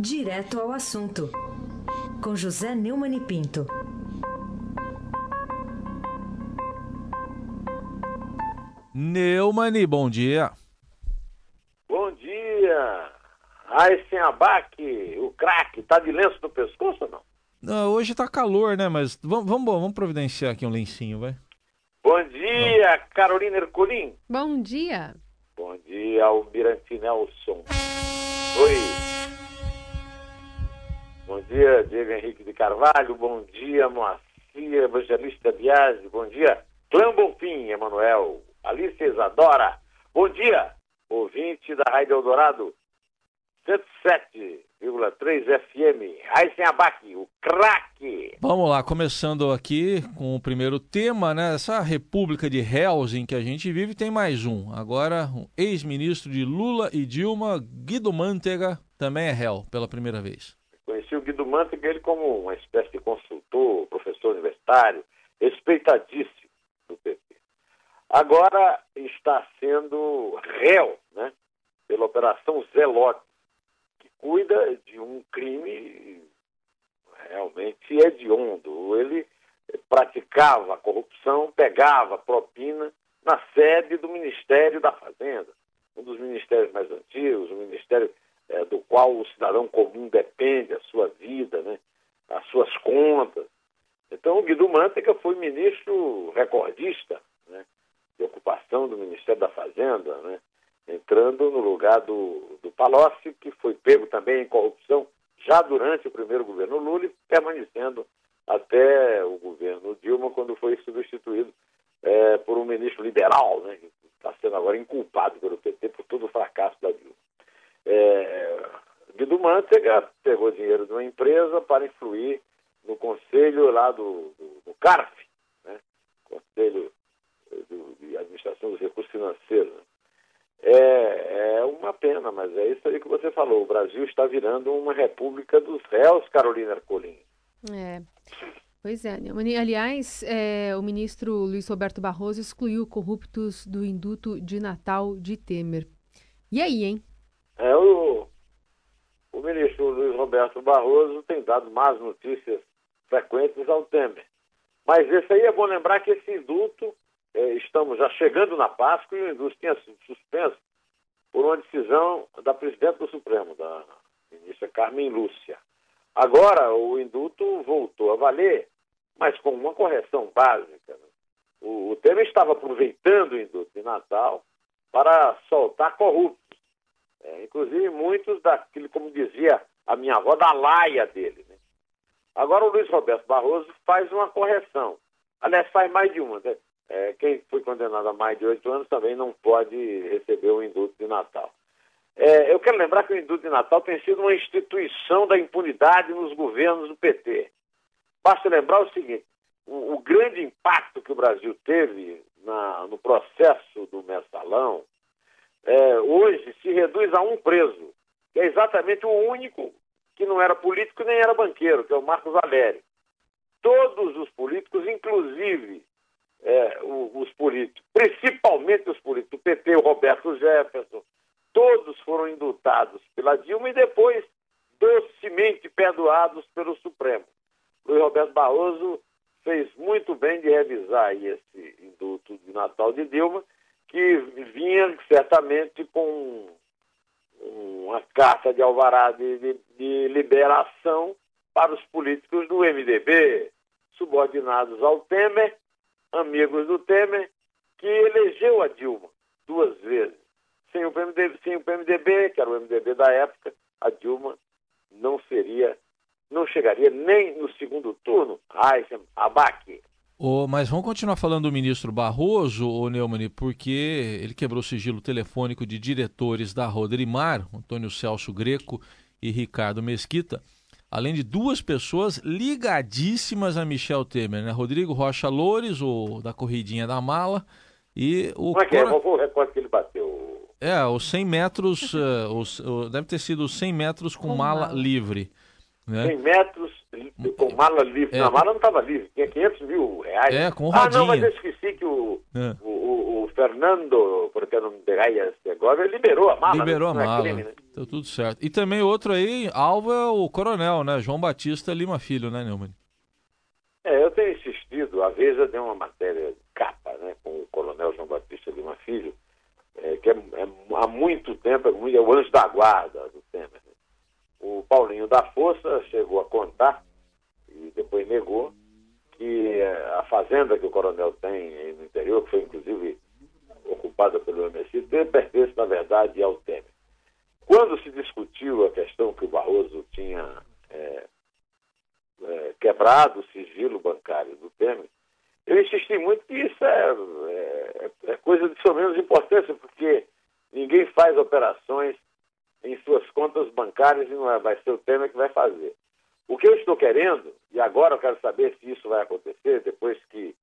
Direto ao assunto, com José Neumann e Pinto. Neumani, bom dia. Bom dia. Aysen Abac, o craque, tá de lenço no pescoço ou não? Não, hoje tá calor, né? Mas vamos, vamos, vamos providenciar aqui um lencinho, vai. Bom dia, Carolina Ercolim. Bom dia. Bom dia, Almirante Nelson. Oi. Bom dia, Diego Henrique de Carvalho. Bom dia, Moacir Evangelista Biasi. Bom dia, Clã Bonfim, Emanuel. Alice Isadora. Bom dia, ouvinte da Rádio Eldorado 107,3 FM. Raíssen Abac, o craque. Vamos lá, começando aqui com o primeiro tema, né? Essa república de réus em que a gente vive tem mais um. Agora, um ex-ministro de Lula e Dilma, Guido Mantega, também é réu pela primeira vez. Mantega ele como uma espécie de consultor, professor universitário, respeitadíssimo do PT. Agora está sendo réu, né? Pela Operação Zelote cuida de um crime realmente hediondo. Ele praticava corrupção, pegava propina na sede do Ministério da Fazenda, um dos ministérios mais antigos, o ministério qual o cidadão comum depende, a sua vida, né, as suas contas. Então, Guido Mantega foi ministro recordista né, de ocupação do Ministério da Fazenda, né, entrando no lugar do, do Palocci, que foi pego também em corrupção já durante o primeiro governo Lula e permanecendo até o governo Dilma, quando foi substituído é, por um ministro liberal, né, que está sendo agora inculpado pelo PT por todo o fracasso da Dilma. É, Guido Mantega pegou dinheiro de uma empresa para influir no conselho lá do, do, do CARF, né, Conselho do, de Administração dos Recursos Financeiros, né, é, é uma pena, mas é isso aí que você falou. O Brasil está virando uma república dos réus, Carolina Ercolim. É. Pois é. Aliás, é, o ministro Luiz Roberto Barroso excluiu corruptos do induto de Natal de Temer. E aí, hein? É, o, o ministro Luiz Roberto Barroso tem dado más notícias frequentes ao Temer. Mas esse aí é bom lembrar que esse induto é, estamos já chegando na Páscoa e o indústria tinha sido suspenso por uma decisão da presidente do Supremo, da ministra Carmen Lúcia. Agora, o induto voltou a valer, mas com uma correção básica. Né? O, o Temer estava aproveitando o induto de Natal para soltar corruptos. É, inclusive muitos daquele, como dizia a minha avó, da laia dele. Né? Agora o Luiz Roberto Barroso faz uma correção. Aliás, faz mais de uma. Né? é, quem foi condenado a mais de oito anos também não pode receber o indulto de Natal. É, eu quero lembrar que o indulto de Natal tem sido uma instituição da impunidade nos governos do PT. Basta lembrar o seguinte: o, o grande impacto que o Brasil teve na, no processo do mensalão é, hoje se reduz a um preso, que é exatamente o único que não era político nem era banqueiro, que é o Marcos Valério. Todos os políticos, inclusive é, os políticos, principalmente os políticos do PT, o Roberto Jefferson, todos foram indultados pela Dilma e depois docemente perdoados pelo Supremo. Luiz Roberto Barroso fez muito bem de revisar esse indulto de Natal de Dilma, que vinha certamente com uma carta de alvará de, de, de liberação para os políticos do MDB, subordinados ao Temer amigos do Temer, que elegeu a Dilma duas vezes. Sem o, PMDB, sem o PMDB, que era o MDB da época, a Dilma não seria, não chegaria nem no segundo turno. Aysen Abac. Oh, mas vamos continuar falando do ministro Barroso, ô Neumann, porque ele quebrou o sigilo telefônico de diretores da Rodrimar, Antônio Celso Greco e Ricardo Mesquita, além de duas pessoas ligadíssimas a Michel Temer, né? Rodrigo Rocha Loures, o da Corridinha da Mala, e o... Como é que é? Qual foi o recorde que ele bateu? É, os 100 metros, uh, os, uh, deve ter sido os 100 metros com, com mala, mala, livre. Né? 100 metros mala livre. É, a mala não estava livre, tinha 500 mil reais. É, com rodinha. Ah, não, mas eu esqueci que o, é. o, o, o, Fernando, porque não me agora, liberou a mala. Liberou né? a mala. É crime, né? Tá tudo certo. E também outro aí, alvo é o coronel, né? João Batista Lima Filho, né, Neumann? É, eu tenho insistido, a Veja deu uma matéria capa, né, com o coronel João Batista Lima Filho, é, que é, é, há muito tempo, é, é o anjo da guarda do Temer. Né? O Paulinho da Força chegou a contar, e depois negou, que é, a fazenda que o coronel tem no interior, que foi inclusive ocupada pelo MSI, pertence, na verdade, ao Temer. Quando se discutiu a questão que o Barroso tinha é, é, quebrado o sigilo bancário do Temer, eu insisti muito que isso é, é, é coisa de menos importância, porque ninguém faz operações em suas contas bancárias e não é, vai ser o Temer que vai fazer. O que eu estou querendo, e agora eu quero saber se isso vai acontecer, depois que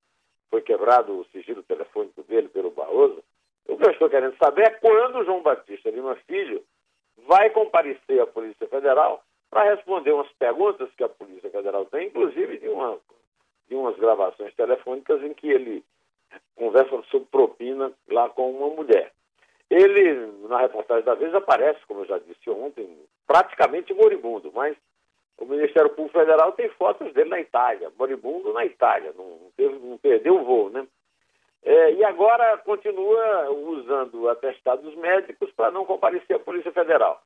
foi quebrado o sigilo telefônico dele pelo Barroso, o que eu estou querendo saber é quando João Batista Lima Filho vai comparecer à Polícia Federal para responder umas perguntas que a Polícia Federal tem, inclusive de, uma, de umas gravações telefônicas em que ele conversa sobre propina lá com uma mulher. Ele, na reportagem da vez, aparece, como eu já disse ontem, praticamente moribundo, mas o Ministério Público Federal tem fotos dele na Itália, moribundo na Itália, não, teve, não perdeu o voo, né? É, e agora continua usando atestados médicos para não comparecer à Polícia Federal.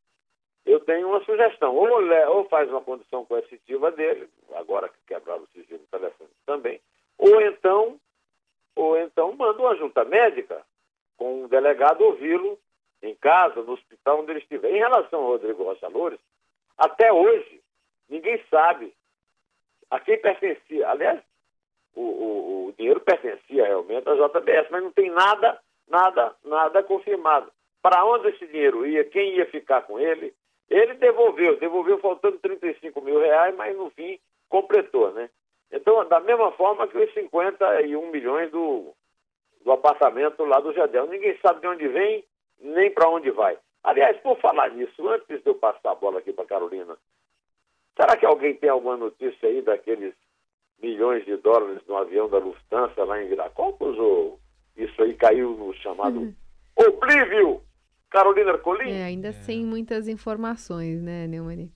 Eu tenho uma sugestão, ou, ou faz uma condição coercitiva dele, agora que quebraram o sigilo telefone também, ou então, ou então manda uma junta médica com um delegado ouvi-lo em casa, no hospital onde ele estiver. Em relação ao Rodrigo Rocha Loures, até hoje, ninguém sabe a quem pertencia. Aliás, o, o, o dinheiro pertencia realmente à JBS, mas não tem nada, nada, nada confirmado. Para onde esse dinheiro ia, quem ia ficar com ele, ele devolveu, devolveu faltando 35 mil reais, mas no fim completou, né? Então, da mesma forma que os 51 milhões do, do apartamento lá do Jadel. Ninguém sabe de onde vem, nem para onde vai. Aliás, por falar nisso, antes de eu passar a bola aqui para Carolina, será que alguém tem alguma notícia aí daqueles milhões de dólares no avião da Lufthansa lá em Viracopos? Ou isso aí caiu no chamado uhum. oblívio? Carolina Ercolim? É, ainda é. sem muitas informações, né, Neumani?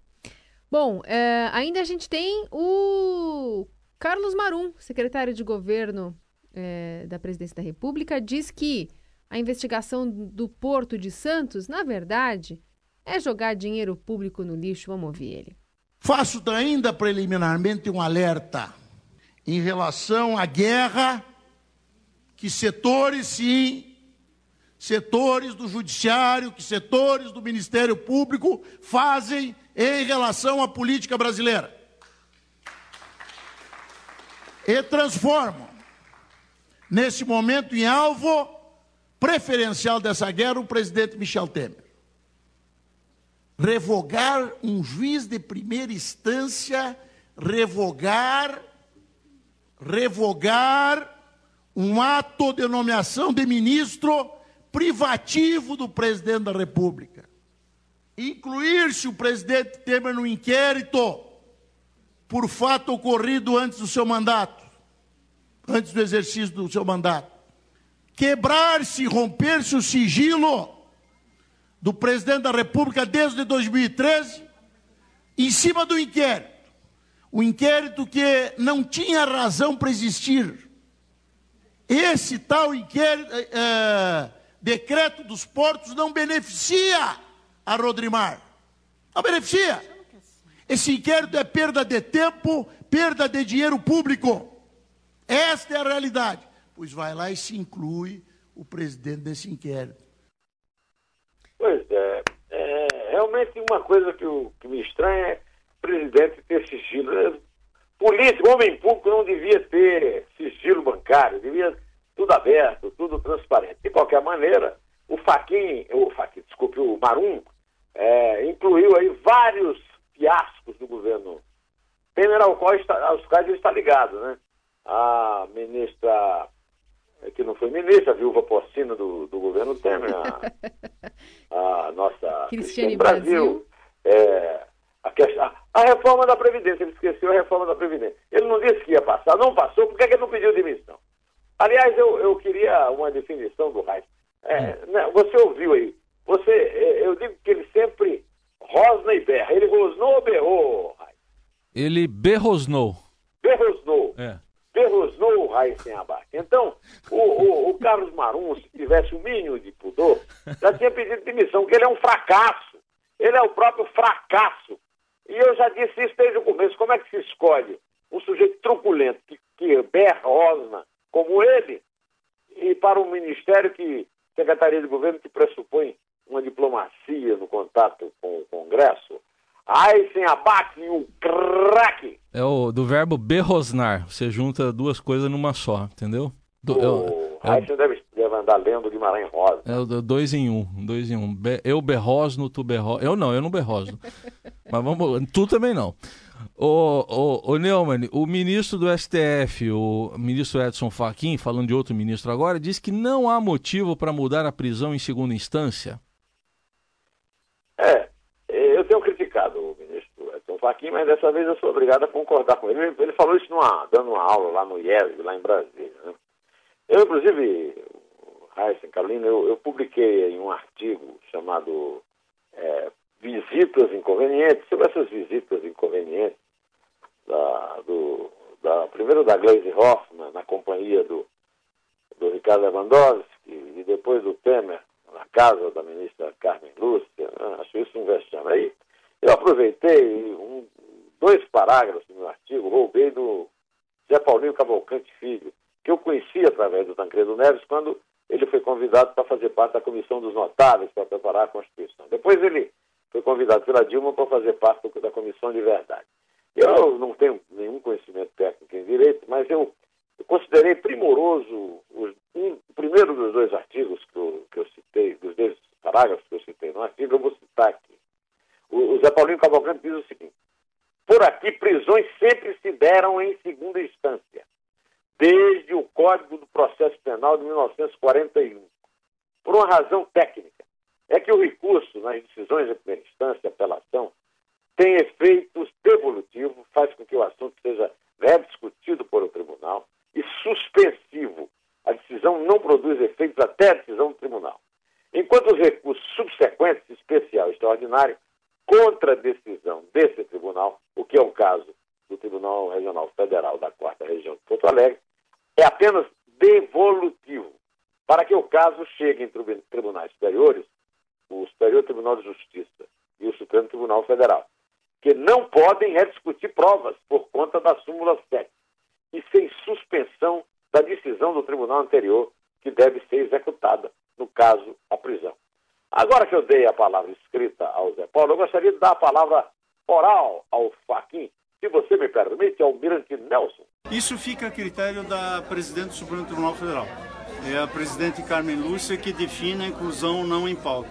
Bom, é, ainda a gente tem o Carlos Marum, secretário de governo é, da presidência da República, diz que a investigação do Porto de Santos, na verdade, é jogar dinheiro público no lixo. Vamos ouvir ele. Faço ainda preliminarmente um alerta em relação à guerra que setores, sim, setores do Judiciário, que setores do Ministério Público fazem em relação à política brasileira. E transformam, nesse momento, em alvo preferencial dessa guerra, o presidente Michel Temer. Revogar um juiz de primeira instância, revogar revogar um ato de nomeação de ministro privativo do presidente da República. Incluir-se o presidente Temer no inquérito por fato ocorrido antes do seu mandato, antes do exercício do seu mandato. Quebrar-se, romper-se o sigilo do presidente da República desde 2013, em cima do inquérito o inquérito que não tinha razão para existir. Esse tal inquérito, é, decreto dos portos não beneficia a Rodrimar. Não beneficia. Esse inquérito é perda de tempo, perda de dinheiro público. Esta é a realidade. Pois vai lá e se inclui o presidente desse inquérito. Pois é. é realmente uma coisa que, o, que me estranha é presidente ter sigilo. Político, homem público não devia ter sigilo bancário, devia tudo aberto, tudo transparente. De qualquer maneira, o Faquin, o Faquin, desculpe, o Marum, é, incluiu aí vários fiascos do governo Temer, ao qual está, aos quais ele está ligado, né? A ministra, é que não foi ministra, a viúva Postina do, do governo Temer, a, a nossa Cristiane Brasil, Brasil. É, a, a, a, reforma da Previdência, ele esqueceu a reforma da Previdência. Ele não disse que ia passar, não passou, por que, é que ele não pediu demissão? Aliás, eu, eu queria uma definição do Raiz. É, hum. né, você ouviu aí, você, é, eu digo que ele sempre rosna e berra. Ele rosnou ou berrou, Raiz? Ele berrosnou. Berrosnou. É. Berrosnou o Raíssen Abac. Então, o, o, o Carlos Marum, se tivesse o mínimo de pudor, já tinha pedido demissão, porque ele é um fracasso. Ele é o próprio fracasso. E eu já disse isso desde o começo. Como é que se escolhe um sujeito truculento que, que berra, rosna, como ele, e para um ministério que, Secretaria de Governo, que pressupõe uma diplomacia no contato com o Congresso, Aí sem abate um craque. É o do verbo berrosnar. Você junta duas coisas numa só, entendeu? Do, o é, é, você deve, deve andar lendo Guimarães Rosa. É o dois em um. Dois em um. Be, eu berrosno, tu berrosno. Eu não, eu não berrosno. Mas vamos. Tu também não. O, o, o Neumann, o ministro do STF, o ministro Edson Fachin, falando de outro ministro agora, diz que não há motivo para mudar a prisão em segunda instância. É, eu tenho criticado o Fachin, mas dessa vez eu sou obrigado a concordar com ele. Ele falou isso numa, dando uma aula lá no IESB, lá em Brasília. Né? Eu, inclusive, Raíssa Carolina, eu, eu, publiquei um artigo chamado é, Visitas Inconvenientes, sobre essas visitas inconvenientes, da, do, da, primeiro da Glaze Hoffman, na companhia do, do Ricardo Lewandowski, e depois do Temer, na casa da ministra Carmen Lúcia, né? acho isso um vexame. Aí eu aproveitei um, dois parágrafos no artigo, roubei do Zé Paulinho Cavalcante Filho, que eu conheci através do Tancredo Neves quando ele foi convidado para fazer parte da Comissão dos Notáveis para preparar a Constituição. Depois ele foi convidado pela Dilma para fazer parte da Comissão de Verdade. Eu não tenho nenhum conhecimento técnico em direito, mas eu, considerei primoroso os, um, o primeiro dos dois artigos que eu, que eu citei, dos dois parágrafos que eu citei no artigo, eu vou citar aqui. O, o Zé Paulinho Cavalcante diz o seguinte: por aqui, prisões sempre se deram em segunda instância desde o Código do Processo Penal de 1941. Por uma razão técnica, é que o recurso nas decisões de primeira instância, apelação, tem efeitos devolutivos, faz com que o assunto seja rediscutido por o tribunal, e suspensivo. A decisão não produz efeitos até a decisão do tribunal. Enquanto os recursos subsequentes, especial e extraordinário, contra a decisão desse tribunal, o que é o caso do Tribunal Regional Federal da Quarta Região de Porto Alegre, é apenas devolutivo. Para que o caso chegue em tribunais superiores, o Superior Tribunal de Justiça e o Supremo Tribunal Federal, que não podem rediscutir provas por conta da súmula 7 e sem suspensão da decisão do tribunal anterior, que deve ser executada, no caso, a prisão. Agora que eu dei a palavra escrita ao Zé Paulo, eu gostaria de dar a palavra oral ao Faquin, se você me permite, Almirante Nelson. Isso fica a critério da presidente do Supremo Tribunal Federal. É a presidente Carmen Lúcia que define a inclusão não em pauta.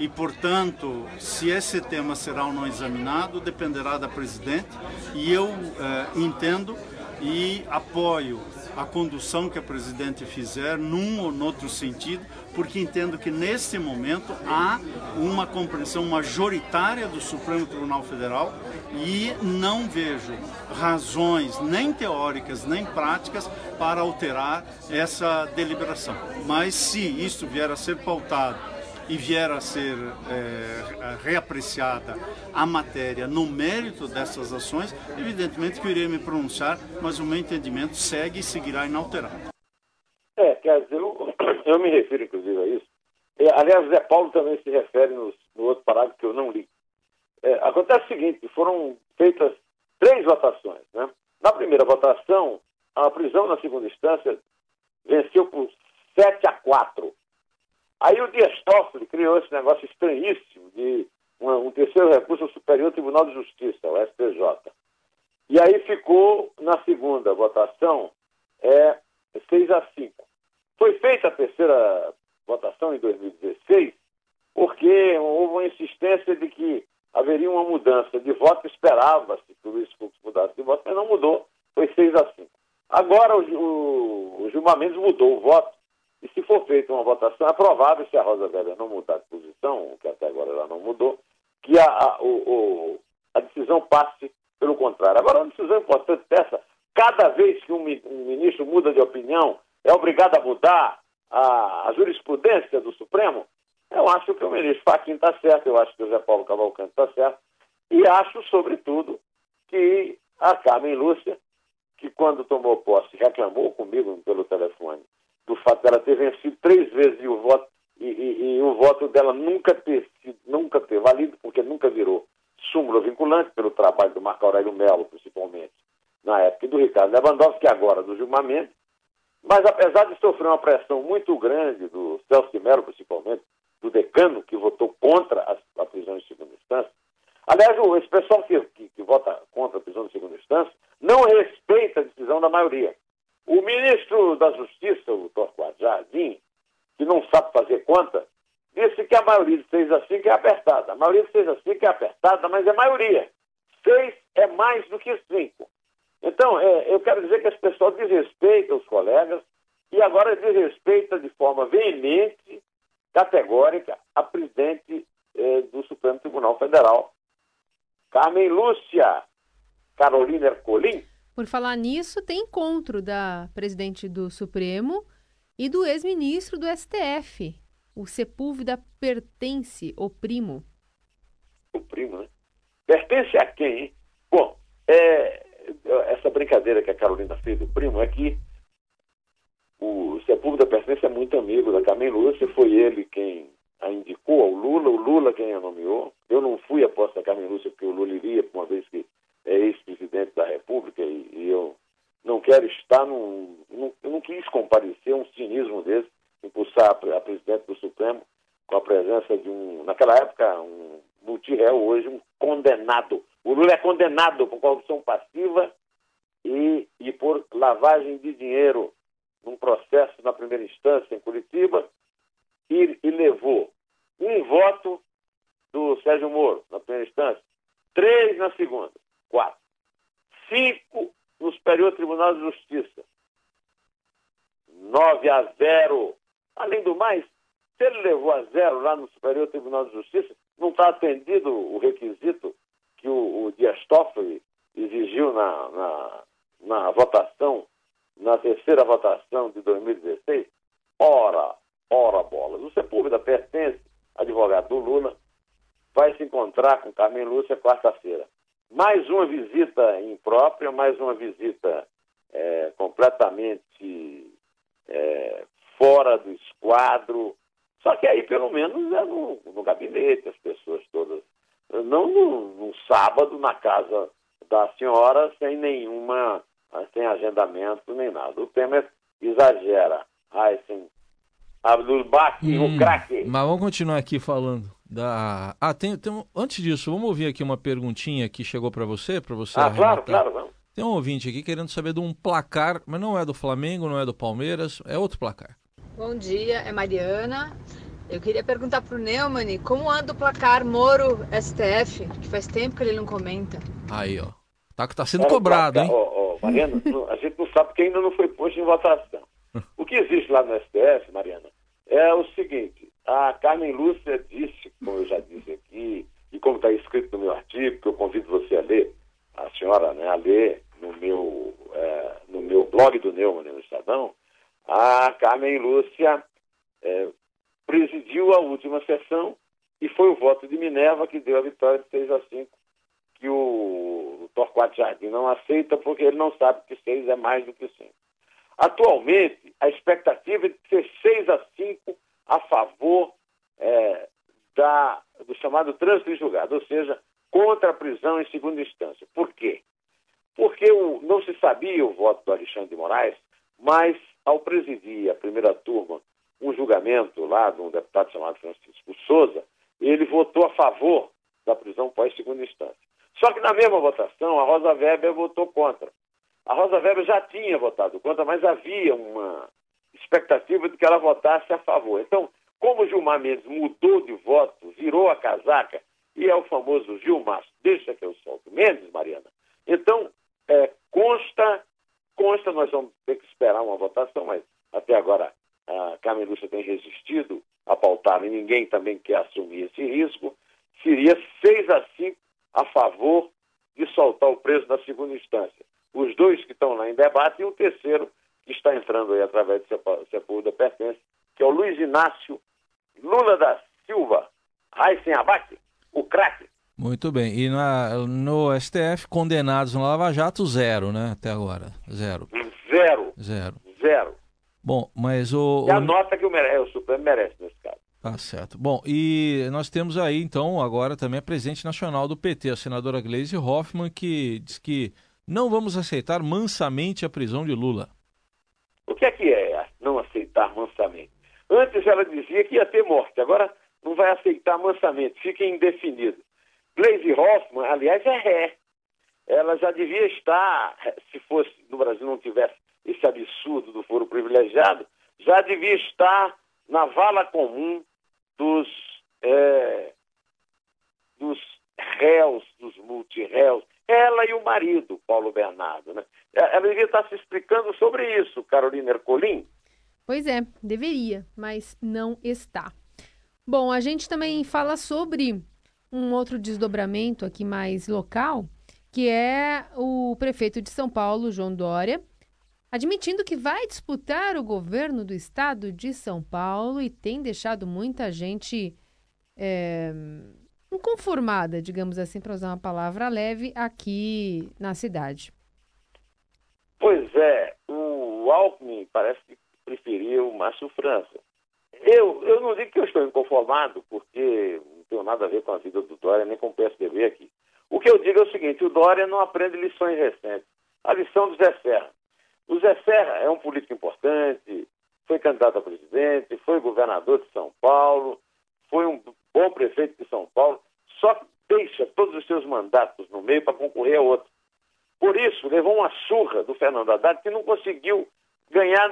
E, portanto, se esse tema será ou não examinado, dependerá da presidente. E eu eh, entendo e apoio a condução que a presidente fizer num ou noutro sentido, porque entendo que nesse momento há uma compreensão majoritária do Supremo Tribunal Federal e não vejo razões nem teóricas nem práticas para alterar essa deliberação. Mas se isso vier a ser pautado e vier a ser é, reapreciada a matéria no mérito dessas ações, evidentemente que eu irei me pronunciar, mas o meu entendimento segue e seguirá inalterado. É, quer dizer, eu, eu me refiro inclusive a isso. É, aliás, Zé Paulo também se refere no, no outro parágrafo que eu não li. É, acontece o seguinte, foram feitas três votações. Né? Na primeira votação, a prisão na segunda instância venceu por 7 a 4 Aí o Dias Toffoli criou esse negócio estranhíssimo de um, um terceiro recurso ao Superior Tribunal de Justiça, o STJ. E aí ficou, na segunda votação, é, 6 a 5. Foi feita a terceira votação em 2016, porque houve uma insistência de que haveria uma mudança de voto, esperava-se que o Luiz Fux mudasse de voto, mas não mudou, foi 6 a 5. Agora o, o, o Gilmar Mendes mudou o voto e se for feita uma votação, é provável, se a Rosa Velha não mudar de posição, que até agora ela não mudou, que a, a, o, a decisão passe pelo contrário. Agora, uma decisão importante dessa, cada vez que um, um ministro muda de opinião, é obrigado a mudar a, a, jurisprudência do Supremo, eu acho que o ministro Fachin está certo, eu acho que o José Paulo Cavalcante está certo, e acho, sobretudo, que a Carmen Lúcia, que quando tomou posse reclamou comigo pelo telefone do fato dela ter vencido três vezes o voto, e, e, e o voto dela nunca ter, nunca ter valido, porque nunca virou súmula vinculante pelo trabalho do Marco Aurélio Melo, principalmente, na época, e do Ricardo Lewandowski, agora do Gilmar Mendes, mas apesar de sofrer uma pressão muito grande do Celso de Mello, principalmente, do decano, que votou contra a, a prisão em segunda instância, aliás, esse pessoal que, que, que vota contra a prisão em segunda instância não respeita a decisão da maioria. O ministro da Justiça, o Torquato Jardim, que não sabe fazer conta, disse que a maioria de 6 a 5 é apertada. A maioria de 6 a 5 é apertada, mas é maioria. 6 é mais do que 5. Então, é, eu quero dizer que esse pessoal desrespeita os colegas e agora desrespeita de forma veemente, categórica, a presidente é, do Supremo Tribunal Federal, Carmen Lúcia Carolina Ercolim. Por falar nisso, tem encontro da presidente do Supremo e do ex-ministro do STF. O Sepúlveda pertence, o primo. O primo, né? Pertence a quem? Bom, é, essa brincadeira que a Carolina fez do primo é que o Sepúlveda pertence é muito amigo da Carmen Lúcia, foi ele quem a indicou ao Lula, o Lula quem a nomeou. Eu não fui aposta da Carmen Lúcia porque o Lula iria, uma vez que é ex-presidente da República e, e, eu não quero estar num, num, Eu não quis comparecer um cinismo desse, impulsar a, a presidente do Supremo com a presença de um, naquela época, um multiréu, hoje um condenado. O Lula é condenado por corrupção passiva e, e por lavagem de dinheiro num processo na primeira instância em Curitiba e, e levou um voto do Sérgio Moro na primeira instância, três na segunda, quatro, cinco no Superior Tribunal de Justiça, nove a zero. Além do mais, se ele levou a zero lá no Superior Tribunal de Justiça, não está atendido o requisito que o, o Dias Toffoli exigiu na, na, na votação, na terceira votação de 2016? Ora, ora bolas. O Sepúlveda pertence, advogado do Lula, vai se encontrar com Carmen Lúcia quarta-feira. Mais uma visita imprópria, mais uma visita é, completamente é, fora do esquadro. Só que aí, pelo menos, é no, no gabinete, as pessoas todas não num, sábado na casa da senhora sem nenhuma, sem agendamento nem nada. O Temer exagera. Heisen, Abdul Baki, hum, o craque. Mas vamos continuar aqui falando da. Ah, tem, tem antes disso, vamos ouvir aqui uma perguntinha que chegou para você, para você. Ah, arrematar. claro, claro, vamos. Tem um ouvinte aqui querendo saber de um placar, mas não é do Flamengo, não é do Palmeiras, é outro placar. Bom dia, é Mariana. Eu queria perguntar para o Neumann como anda o placar Moro STF, que faz tempo que ele não comenta. Aí, ó. Tá, tá sendo é, cobrado, placar, hein? Ó, ó, Mariana, a gente não sabe porque ainda não foi posto em votação. O que existe lá no STF, Mariana, é o seguinte: a Carmen Lúcia disse, como eu já disse aqui, e como está escrito no meu artigo, que eu convido você a ler, a senhora né, a ler no meu, é, no meu blog do Neumann, no Estadão, a Carmen Lúcia é, presidiu a última sessão e foi o voto de Minerva que deu a vitória de 6 a 5, que o Torquato Jardim não aceita porque ele não sabe que 6 é mais do que 5. Atualmente, a expectativa é de ser 6 a 5 a favor é, da, do chamado trânsito em julgado, ou seja, contra a prisão em segunda instância. Por quê? Porque o, não se sabia o voto do Alexandre de Moraes, mas ao presidir a primeira turma um julgamento lá de um deputado chamado Francisco Souza, ele votou a favor da prisão pós-segunda instância. Só que na mesma votação, a Rosa Weber votou contra. A Rosa Weber já tinha votado contra, mas havia uma expectativa de que ela votasse a favor. Então, como Gilmar Mendes mudou de voto, virou a casaca, e é o famoso Gilmar, deixa que eu solto Mendes, Mariana. Então, é, consta, consta, nós vamos ter que esperar uma votação, mas até agora a Carmen Lúcia tem resistido a pautar e ninguém também quer assumir esse risco, seria 6 a 5 a favor de soltar o preso na segunda instância. Os dois que estão lá em debate e o terceiro que está entrando aí através do Sepulveda Pertence, que é o Luiz Inácio Lula da Silva, Raíssen Abate, o craque. Muito bem. E na, no STF, condenados no Lava Jato, zero, né? Até agora. Zero. Zero. Zero. Zero. Bom, mas o. E a o... nota que o, mere... o Supremo merece nesse caso. Tá certo. Bom, e nós temos aí, então, agora também a presidente nacional do PT, a senadora Gleisi Hoffmann, que diz que não vamos aceitar mansamente a prisão de Lula. O que é que é não aceitar mansamente? Antes ela dizia que ia ter morte, agora não vai aceitar mansamente, fica indefinido. Gleisi Hoffmann, aliás, é ré. Ela já devia estar, se fosse no Brasil não tivesse esse absurdo do foro privilegiado, já devia estar na vala comum dos, é, dos réus, dos multiréus, ela e o marido, Paulo Bernardo. Né? Ela devia estar se explicando sobre isso, Carolina Ercolim. Pois é, deveria, mas não está. Bom, a gente também fala sobre um outro desdobramento aqui mais local, que é o prefeito de São Paulo, João Dória, admitindo que vai disputar o governo do estado de São Paulo e tem deixado muita gente é, inconformada, digamos assim, para usar uma palavra leve, aqui na cidade. Pois é, o Alckmin parece que preferiu o Márcio França. Eu, eu não digo que eu estou inconformado, porque tenho nada a ver com a vida do Dória, nem com o PSDB aqui. O que eu digo é o seguinte, o Dória não aprende lições recentes. A lição do Zé Serra. O Zé Serra é um político importante, foi candidato a presidente, foi governador de São Paulo, foi um bom prefeito de São Paulo, só deixa todos os seus mandatos no meio para concorrer a outro. Por isso, levou uma surra do Fernando Haddad que não conseguiu ganhar,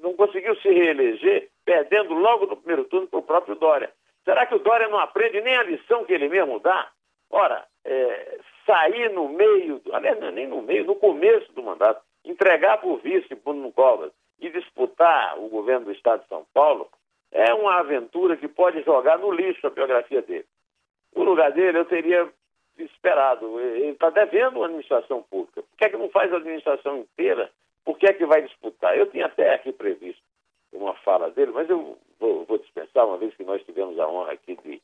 não conseguiu se reeleger, perdendo logo no primeiro turno para o próprio Dória. Será que o Dória não aprende nem a lição que ele mesmo dá? Ora, é, sair no meio, aliás, é nem no meio, no começo do mandato, entregar por vice Bruno Covas e disputar o governo do Estado de São Paulo é uma aventura que pode jogar no lixo a biografia dele. No lugar dele, eu teria esperado. Ele está devendo uma administração pública. Por que, é que não faz a administração inteira? Por que é que vai disputar? Eu tinha até aqui previsto uma fala dele, mas eu vou, vou dispensar, uma vez que nós tivemos a honra aqui de,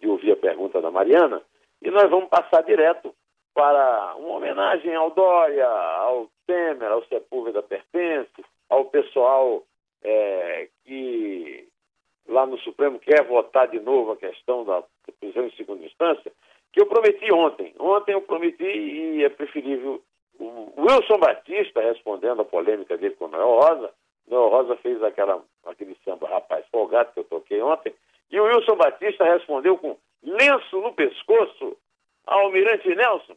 de ouvir a pergunta da Mariana, e nós vamos passar direto para uma homenagem ao Dória, ao Temer, ao Sepúlveda Pertence, ao pessoal é, que lá no Supremo quer votar de novo a questão da prisão em segunda instância, que eu prometi ontem. Ontem eu prometi e é preferível o Wilson Batista respondendo a polêmica dele com o Noel Rosa. Noel Rosa fez aquela, aquele samba Rapaz Folgado que eu toquei ontem. E o Wilson Batista respondeu com lenço no pescoço Almirante Nelson.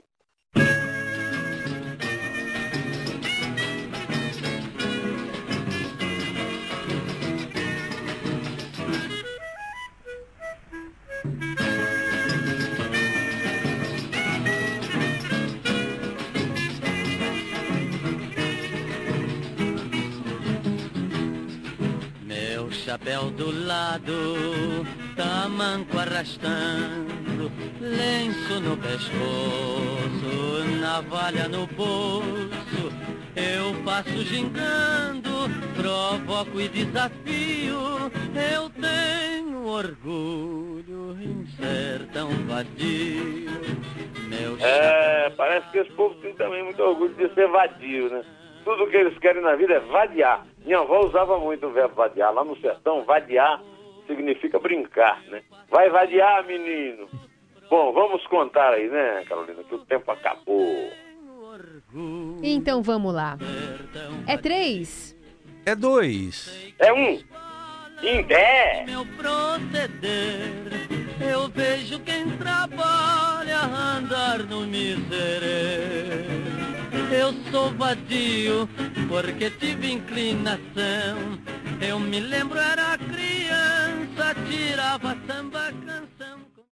Chapéu do lado, tamanco arrastando, lenço no pescoço, navalha no bolso. Eu passo gingando, provoco e desafio. Eu tenho orgulho em ser tão vadio. Meu É, parece que esse povo tem também muito orgulho de ser vadio, né? Tudo que eles querem na vida é vadiar. Minha avó usava muito o verbo vadiar. Lá no sertão, vadiar significa brincar, né? Vai vadiar, menino. Bom, vamos contar aí, né, Carolina, que o tempo acabou. Então vamos lá. É três? É dois. É um. É. meu proceder. Eu vejo quem trabalha andar no miserê. Eu sou vadio porque tive inclinação. Eu me lembro, era criança, tirava samba.